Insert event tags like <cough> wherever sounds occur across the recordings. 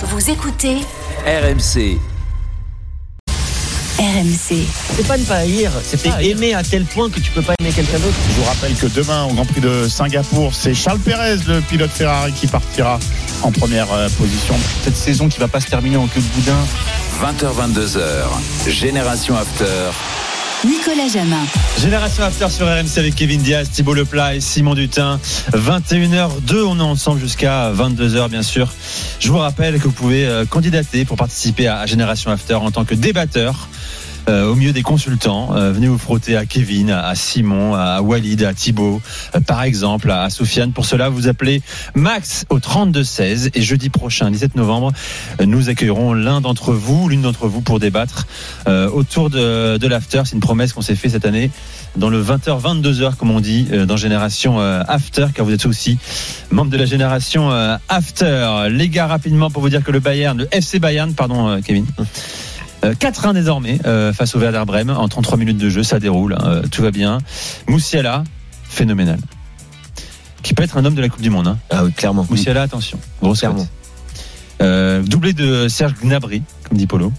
Vous écoutez RMC. RMC. C'est pas ne pas haïr, c'est pas aimer à tel point que tu peux pas aimer quelqu'un d'autre. Je vous rappelle que demain, au Grand Prix de Singapour, c'est Charles Pérez, le pilote Ferrari, qui partira en première euh, position. Cette saison qui va pas se terminer en queue de boudin. 20h22h. Génération After. Nicolas Jamin. Génération After sur RMC avec Kevin Diaz, Thibaut Leplat et Simon Dutin. 21h02, on est ensemble jusqu'à 22h bien sûr. Je vous rappelle que vous pouvez euh, candidater pour participer à Génération After en tant que débatteur. Euh, au milieu des consultants, Euh, venez vous frotter à Kevin, à Simon, à Walid, à Thibaut, euh, par exemple, à Sofiane. Pour cela, vous appelez Max au 3216 et jeudi prochain, 17 novembre, nous accueillerons l'un d'entre vous, l'une d'entre vous, pour débattre euh, autour de, de l'after. C'est une promesse qu'on s'est fait cette année dans le 20h, 22h, comme on dit, euh, dans Génération euh, After, car vous êtes aussi membre de la Génération After. Les gars, rapidement, pour vous dire que le Bayern, le FC Bayern, pardon, Kevin. Euh, 4-1 désormais euh, face au Werder Bremen en 33 minutes de jeu, ça déroule, hein, euh, tout va bien. Moussiala, phénoménal. Qui peut être un homme de la Coupe du Monde. Hein. Ah oui, clairement. Moussiala, attention, grosse. Euh, doublé de Serge Gnabry, comme dit Polo.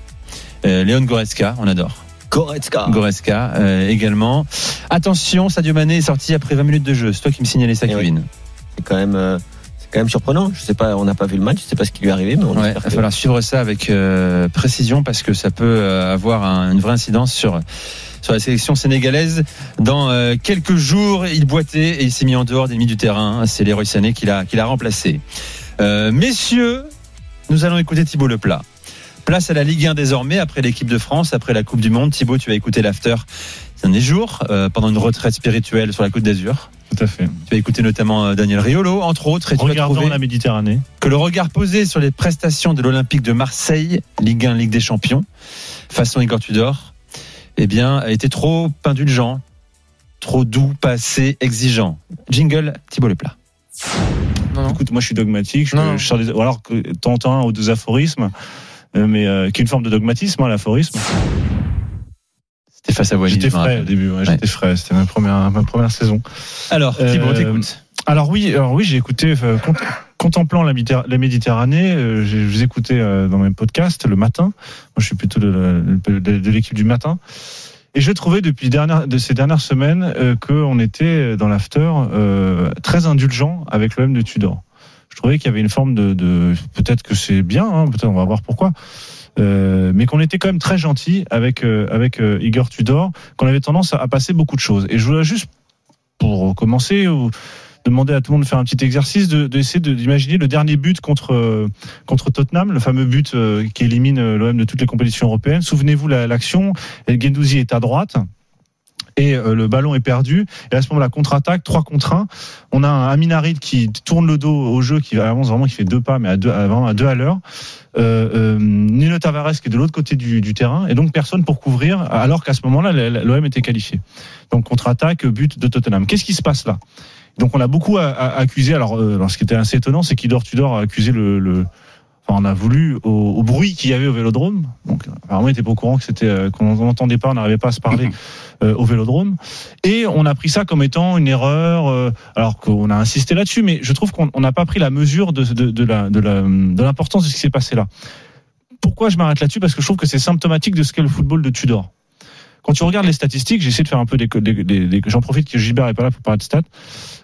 Euh, Léon Goretzka, on adore. Goretzka. Goretzka euh, également. Attention, Sadio Mané est sorti après 20 minutes de jeu. C'est toi qui me signalais ça, Eh oui. C'est quand même, euh, quand même surprenant. Je sais pas, on n'a pas vu le match, je sais pas ce qui lui est arrivé, mais on Ouais, il va que- falloir suivre ça avec euh, précision parce que ça peut euh, avoir un- une vraie incidence sur sur la sélection sénégalaise. Dans euh, quelques jours, il boitait et il s'est mis en dehors des limites du terrain. C'est Leroy Sané qui l'a qui l'a remplacé. Euh, messieurs, nous allons écouter Thibaut Leplat. Place à la Ligue 1 désormais, après l'équipe de France, après la Coupe du Monde. Thibaut, tu vas écouter l'after derniers jours, euh, pendant une retraite spirituelle sur la Côte d'Azur. Tout à fait. Tu vas écouter notamment euh, Daniel Riolo, entre autres. Et tu Regardons la Méditerranée. que le regard posé sur les prestations de l'Olympique de Marseille, Ligue 1, Ligue des Champions, façon Igor Tudor, eh bien, a été trop indulgent, trop doux, pas assez exigeant. Jingle, Thibaut Leplat. Écoute, moi je suis dogmatique. Je, Non. je sors des- ou alors que t'entends un ou deux aphorismes, euh, mais euh, qui est une forme de dogmatisme, hein, l'aphorisme. C'était face à Walid. J'étais frais au début. ouais, J'étais frais. C'était ma première, ma première saison. Alors, Thibaut, Euh, t'écoutes. Alors oui, alors oui, j'ai écouté euh, cont- contemplant la, Méditer- la Méditerranée. euh, je vous écoutais euh, dans mes podcasts le matin. Moi, je suis plutôt de, la- de- de l'équipe du matin. Et je trouvais depuis dernière, de ces dernières semaines euh, qu'on était dans l'after euh, très indulgent avec l'OM de Tudor. Je trouvais qu'il y avait une forme de, de peut-être que c'est bien, hein, peut-être on va voir pourquoi. Euh, mais qu'on était quand même très gentil avec euh, avec euh, Igor Tudor, qu'on avait tendance à, passer beaucoup de choses. Et je voulais juste pour commencer demander à tout le monde de faire un petit exercice de d'essayer de, d'imaginer le dernier but contre contre Tottenham, le fameux but qui élimine l'OM de toutes les compétitions européennes. Souvenez-vous la- l'action, El Gendouzi est à droite. Et euh, le ballon est perdu. Et à ce moment-là, contre-attaque, 3 contre 1. On a un Aminarid qui tourne le dos au jeu, qui avance vraiment, qui fait deux pas, mais à deux, à, deux à l'heure. Euh, euh, Nuno Tavares qui est de l'autre côté du, du terrain. Et donc personne pour couvrir, alors qu'à ce moment-là, l'OM était qualifié. Donc contre-attaque, but de Tottenham. Qu'est-ce qui se passe là? Donc on a beaucoup accusé. Alors, euh, ce qui était assez étonnant, c'est qu'Idor Tudor a accusé le, le- on a voulu au, au bruit qu'il y avait au Vélodrome. Donc apparemment, il était pas au courant que c'était euh, qu'on n'entendait pas, on n'arrivait pas à se parler euh, au Vélodrome. Et on a pris ça comme étant une erreur, euh, alors qu'on a insisté là-dessus. Mais je trouve qu'on on n'a pas pris la mesure de, de, de la de la de l'importance de ce qui s'est passé là. Pourquoi je m'arrête là-dessus? Parce que je trouve que c'est symptomatique de ce qu'est le football de Tudor. Quand tu regardes les statistiques, j'essaie de faire un peu des, des, des- des- j'en profite que Gilbert est pas là pour parler de stats.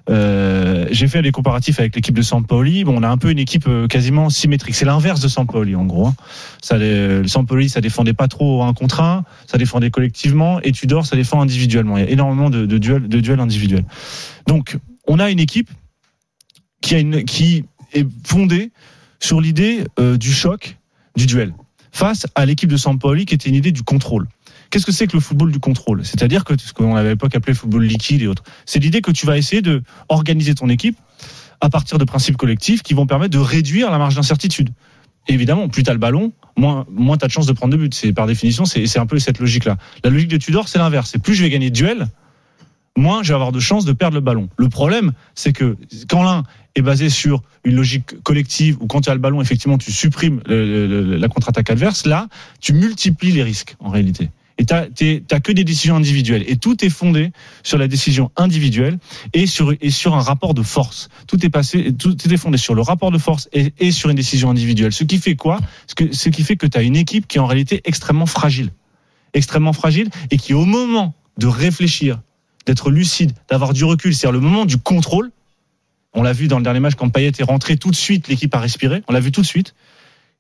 Euh, j'ai fait des comparatifs avec l'équipe de Sampoli. Bon, on a un peu une équipe euh, quasiment symétrique. C'est l'inverse de Sampoli, en gros. hein. Ça, le Sampoli, ça défendait pas trop un contre un, ça défendait collectivement, et Tudor, ça défend individuellement. Il y a énormément de, de duels, de duels individuels. Donc, on a une équipe qui a une, qui est fondée sur l'idée euh, du choc, du duel, face à l'équipe de Sampoli, qui était une idée du contrôle. Qu'est-ce que c'est que le football du contrôle? C'est-à-dire que ce qu'on avait à l'époque appelé football liquide et autres. C'est l'idée que tu vas essayer de organiser ton équipe à partir de principes collectifs qui vont permettre de réduire la marge d'incertitude. Évidemment, plus tu as le ballon, moins, moins tu as de chances de prendre de but. C'est par définition, c'est un peu cette logique-là. La logique de Tudor, c'est l'inverse. C'est plus je vais gagner de duel, moins je vais avoir de chances de perdre le ballon. Le problème, c'est que quand l'un est basé sur une logique collective ou quand tu as le ballon, effectivement, tu supprimes la contre-attaque adverse, là, tu multiplies les risques en réalité. Et t'es- t'as que des décisions individuelles. Et tout est fondé sur la décision individuelle et sur et sur un rapport de force. Tout est passé, tout est fondé sur le rapport de force et, et sur une décision individuelle. Ce qui fait quoi? Ce, que, ce qui fait que tu as une équipe qui est en réalité extrêmement fragile, extrêmement fragile et qui au moment de réfléchir, d'être lucide, d'avoir du recul, c'est-à-dire le moment du contrôle. On l'a vu dans le dernier match quand Payet est rentré, tout de suite l'équipe a respiré. On l'a vu tout de suite.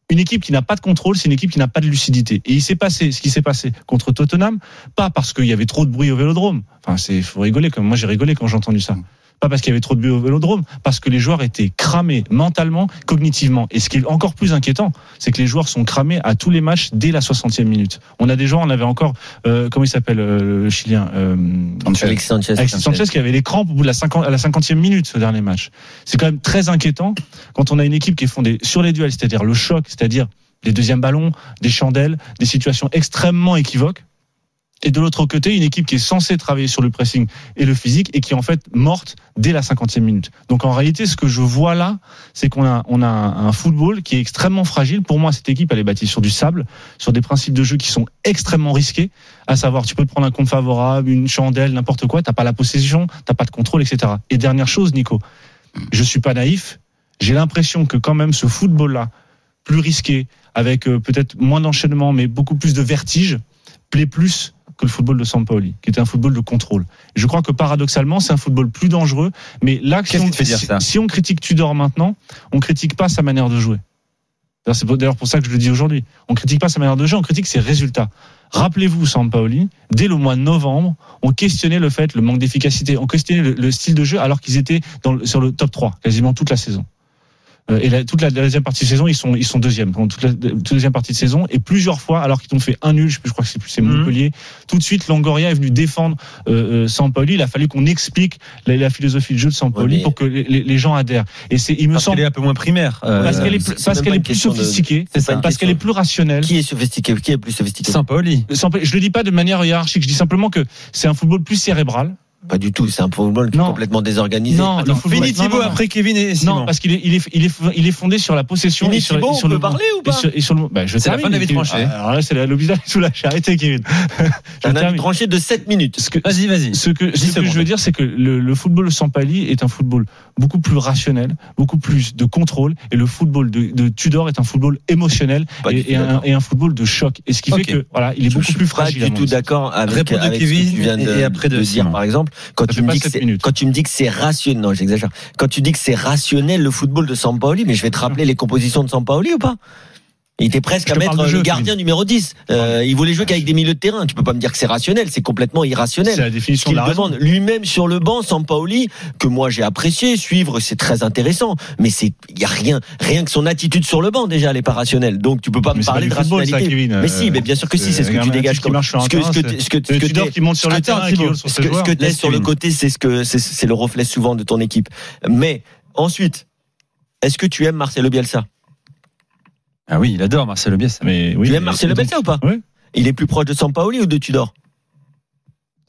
Une équipe qui n'a pas de contrôle, c'est une équipe qui n'a pas de lucidité. Et il s'est passé ce qui s'est passé contre Tottenham, pas parce qu'il y avait trop de bruit au Vélodrome. Enfin, c'est faut rigoler. Comme moi, j'ai rigolé quand j'ai entendu ça. Pas parce qu'il y avait trop de bruit au Vélodrome, parce que les joueurs étaient cramés mentalement, cognitivement. Et ce qui est encore plus inquiétant, c'est que les joueurs sont cramés à tous les matchs dès la 60e minute. On a des joueurs, on avait encore, euh, comment il s'appelle euh, le Chilien euh, Alexis Sanchez. Alexis Sanchez qui avait les crampes au bout de la 50, à la 50e minute ce dernier match. C'est quand même très inquiétant quand on a une équipe qui est fondée sur les duels, c'est-à-dire le choc, c'est-à-dire les deuxièmes ballons, des chandelles, des situations extrêmement équivoques. Et de l'autre côté, une équipe qui est censée travailler sur le pressing et le physique et qui est en fait morte dès la 50e minute. Donc en réalité, ce que je vois là, c'est qu'on a, on a un, un football qui est extrêmement fragile. Pour moi, cette équipe, elle est bâtie sur du sable, sur des principes de jeu qui sont extrêmement risqués. À savoir, tu peux te prendre un compte favorable, une chandelle, n'importe quoi. T'as pas la possession, t'as pas de contrôle, etc. Et dernière chose, Nico, je suis pas naïf. J'ai l'impression que quand même ce football-là, plus risqué, avec euh, peut-être moins d'enchaînement, mais beaucoup plus de vertige, plaît plus que le football de Sampaoli, qui était un football de contrôle. Je crois que paradoxalement, c'est un football plus dangereux. Mais là, si on, si- ça si on critique Tudor maintenant, on critique pas sa manière de jouer. D'ailleurs, C'est d'ailleurs pour ça que je le dis aujourd'hui. On critique pas sa manière de jouer, on critique ses résultats. Rappelez-vous, Sampaoli, dès le mois de novembre, on questionnait le fait, le manque d'efficacité, on questionnait le, le style de jeu alors qu'ils étaient dans sur le top 3 quasiment toute la saison. Euh, Et la, toute la deuxième partie de saison, ils sont, ils sont deuxièmes. Donc, toute la, toute la deuxième partie de saison. Et plusieurs fois, alors qu'ils ont fait un nul, je, sais plus, je crois que c'est plus- c'est Mhm. Montpellier, tout de suite, Longoria est venu défendre euh, euh, Sampaoli. Il a fallu qu'on explique la, la philosophie de jeu de Sampaoli Ouais, pour que les, les- gens adhèrent. Et c'est, il me Parce semble, qu'elle est un peu moins primaire. euh, parce qu'elle est, parce qu'elle est plus de- sophistiquée, une parce qu'elle est plus rationnelle. Qui est sophistiqué Qui est plus sophistiqué? Sampaoli. Sampaoli- Je le dis pas de manière hiérarchique. Je dis simplement que c'est un football plus cérébral. Pas du tout. C'est un football qui est complètement désorganisé. Non, le football- Fini non, Thibaut non, non. après Kevin et Simon. Non, parce qu'il est, il est, il est, il est fondé sur la possession Fini et sur, Thibaut, et sur on le peut parler ou et pas sur, et sur le. Bah, je C'est la termine, fin de la vie Kevin. tranchée. Ah, Alors là, c'est la- l'hôpital sous <laughs> la Arrêtez, Kevin. <laughs> je Un avis termine. tranché de 7 minutes. Ce que, Vas-y, vas-y. ce que, ce que je veux dire, c'est que le, le football sans pali est un football beaucoup plus rationnel, beaucoup plus de contrôle, et le football de, de Tudor est un football émotionnel Pas et, et un, et un football de choc. Et ce qui fait que voilà, il est Je beaucoup suis plus pas fragile. à du tout d'accord avec, avec ce Kevin que tu viens de, et après de de dire, par exemple. Quand me dis que tu me dis que c'est rationnel, non, j'exagère. Quand tu dis que c'est rationnel le football de Sampaoli, mais je vais te rappeler les compositions de Sampaoli ou pas? Il était presque à mettre le jeu, gardien numéro 10. Euh, il voulait jouer qu'avec des milieux de terrain. Tu peux pas me dire que c'est rationnel, c'est complètement irrationnel. C'est la définition de la demande lui-même sur le banc, Sampaoli, que moi j'ai apprécié, suivre, c'est très intéressant. Mais c'est, il y a rien, rien que son attitude sur le banc déjà, elle est pas rationnelle. Donc tu peux pas Mais me parler pas de football, ça, rationalité. Kevin. mais si, mais bien sûr que si, c'est ce que tu dégages comme. Ce que, ce que, ce que, ce que qui monte sur le terrain ce que, Laisse sur le côté, c'est ce que c'est le reflet souvent de ton équipe. Mais ensuite, est-ce que tu aimes Marcelo Bielsa? Ah oui, il adore Marcelo Bielsa. Mais oui, Tu aimes Marcelo Bielsa ou pas Oui. Il est plus proche de Sampaoli ou de Tudor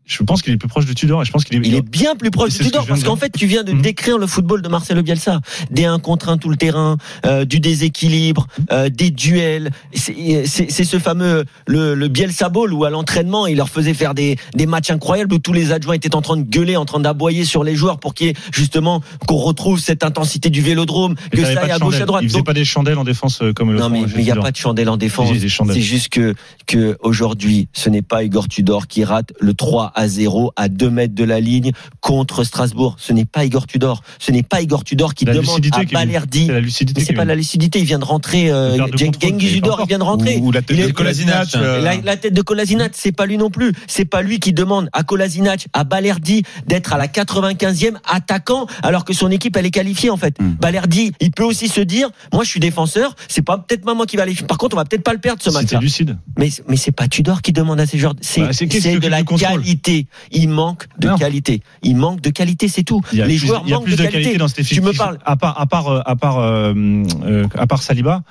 Je pense qu'il est plus proche de Tudor et je pense qu'il est. Il est bien plus proche de Tudor parce qu'en fait tu viens de Mhm. décrire le football de Marcelo Bielsa, des 1 contre 1 tout le terrain, euh, du déséquilibre, euh, des duels. C'est ce fameux le, le Bielsa Ball où à l'entraînement il leur faisait faire des, des matchs incroyables où tous les adjoints étaient en train de gueuler, en train d'aboyer sur les joueurs pour qu'il y ait justement qu'on retrouve cette intensité du Vélodrome, Mais que ça aille à gauche à droite. Il faisait Donc- pas des chandelles en défense euh, comme le non mais il n'y a pas de chandelle en défense. Si, des chandelles. C'est juste que que aujourd'hui, ce n'est pas Igor Tudor qui rate le 3 à 0 à 2 mètres de la ligne contre Strasbourg. Ce n'est pas Igor Tudor. Ce n'est pas Igor Tudor qui La demande lucidité, à. Balerdi. C'est la lucidité. Mais c'est Kevin. pas la lucidité. Il vient de rentrer. Euh, Genghis Tudor, il vient de rentrer. Ou la tête de Kolasinac. euh, La, la tête de Kolasinac, c'est pas lui non plus. C'est pas lui qui demande à Kolasinac, à Balerdi d'être à la 95e attaquant, alors que son équipe elle est qualifiée en fait. Hmm. Balerdi, il peut aussi se dire, moi je suis défenseur, c'est pas peut-être pas moi qui va aller. Par contre, on va peut-être pas le perdre ce C'était match-là. lucide. Mais mais c'est pas Tudor qui demande à ces joueurs. C'est Bah, de la contrôles qualité. Il manque de Non. qualité. Il manque de qualité, c'est tout. Il y a Les plus, joueurs manquent de de qualité. qualité dans cet Tu me effectif. parles. À part, à part, euh, à part, euh, euh, à part Saliba.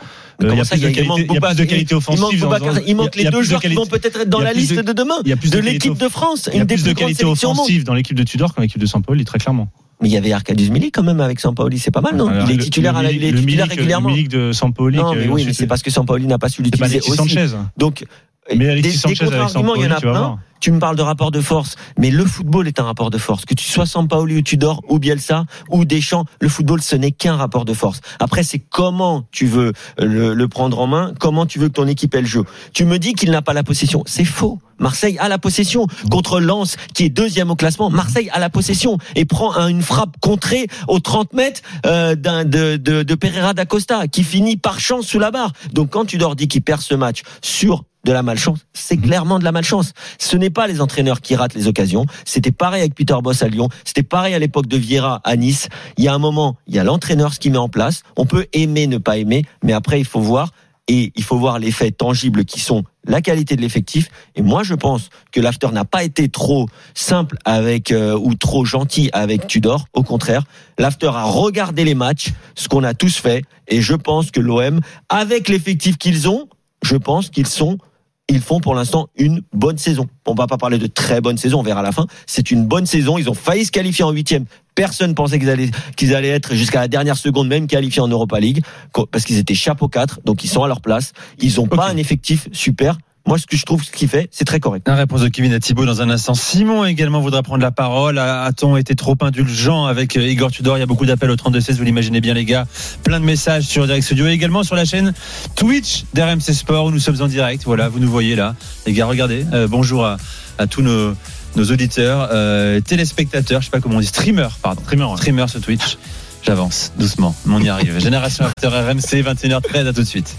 Euh, il y a ça, plus de qualité, il offensive. manque dans- il manque les a deux de joueurs qui vont peut-être être dans la liste de- de demain. Il y a plus de l'équipe de France. Il y a des plus de qualité offensive dans l'équipe de Tudor qu'en l'équipe de Sampaoli, très clairement. Mais il y avait Arcadius Milik quand même avec Sampaoli, c'est pas mal, non Alors, Il est titulaire, le à la- il est titulaire Milik- régulièrement. Le Milik de Sampaoli. Non, mais oui, mais c'est parce que Sampaoli n'a pas su l'utiliser aussi. Sanchez. Donc, Mais des, Alexis des Sanchez, Alexandre contre-arguments, il y en a plein. voir. Tu me parles de rapport de force, mais le football est un rapport de force. Que tu sois Sampaoli ou Tudor ou Bielsa ou Deschamps, le football ce n'est qu'un rapport de force. Après c'est comment tu veux le, le prendre en main, comment tu veux que ton équipe elle joue. Tu me dis qu'il n'a pas la possession, c'est faux. Marseille a la possession contre Lens qui est deuxième au classement. Marseille a la possession et prend un- une frappe contrée aux 30 mètres euh, de, de, de Pereira da Costa qui finit par chance sous la barre. Donc quand Tudor dit qu'il perd ce match sur de la malchance, c'est clairement de la malchance. Ce n'est pas les entraîneurs qui ratent les occasions. C'était pareil avec Peter Boss à Lyon. C'était pareil à l'époque de Vieira à Nice. Il y a un moment, il y a l'entraîneur ce qui met en place. On peut aimer, ne pas aimer, mais après il faut voir et il faut voir les faits tangibles qui sont la qualité de l'effectif. Et moi, je pense que l'after n'a pas été trop simple avec euh, ou trop gentil avec Tudor. Au contraire, l'after a regardé les matchs, ce qu'on a tous fait, et je pense que l'OM, avec l'effectif qu'ils ont, je pense qu'ils sont ils font pour l'instant une bonne saison. On va pas parler de très bonne saison, on verra à la fin. C'est une bonne saison. Ils ont failli se qualifier en huitième. Personne pensait qu'ils allaient, qu'ils allaient être jusqu'à la dernière seconde même qualifiés en Europa League parce qu'ils étaient chapeau 4, donc ils sont à leur place. Ils ont pas un effectif super. Moi, ce que je trouve ce qu'il fait, c'est très correct. La réponse de Kevin à Thibaut dans un instant. Simon également voudra prendre la parole. A-t-on été trop indulgent avec euh, Igor Tudor? Il y a beaucoup d'appels au 32-16, vous l'imaginez bien les gars. Plein de messages sur Direct Studio et également sur la chaîne Twitch d'RMC Sport où nous sommes en direct. Voilà, vous nous voyez là. Les gars, regardez. Euh, bonjour à, à tous nos, nos auditeurs, euh, téléspectateurs, je sais pas comment on dit, streamers, pardon. Streamer, ouais. Streamers sur Twitch. J'avance doucement, mais on y arrive. Génération After RMC, 21h13, à tout de suite.